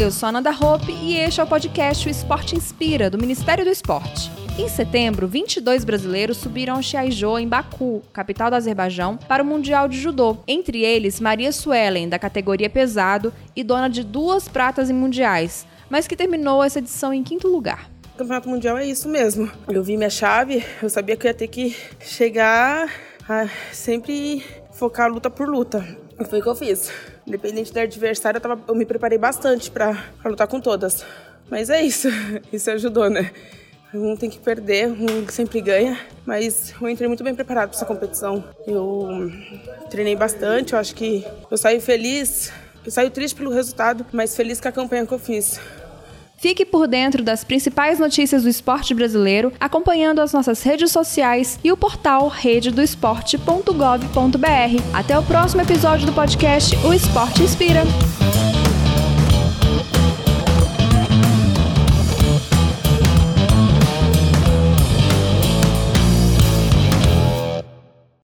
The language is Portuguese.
eu sou a Nanda Hope e este é o podcast O Esporte Inspira, do Ministério do Esporte. Em setembro, 22 brasileiros subiram ao Xiaizhou, em Baku, capital do Azerbaijão, para o Mundial de Judô. Entre eles, Maria Suelen, da categoria pesado e dona de duas pratas em mundiais, mas que terminou essa edição em quinto lugar. O Campeonato Mundial é isso mesmo. Eu vi minha chave, eu sabia que eu ia ter que chegar a sempre focar luta por luta. E foi o que eu fiz. Independente do adversário, eu, tava, eu me preparei bastante para lutar com todas. Mas é isso, isso ajudou, né? Um tem que perder, um sempre ganha, mas eu entrei muito bem preparado para essa competição. Eu treinei bastante, eu acho que eu saí feliz, eu saí triste pelo resultado, mas feliz com a campanha que eu fiz. Fique por dentro das principais notícias do esporte brasileiro, acompanhando as nossas redes sociais e o portal rededoesporte.gov.br. Até o próximo episódio do podcast O Esporte Inspira.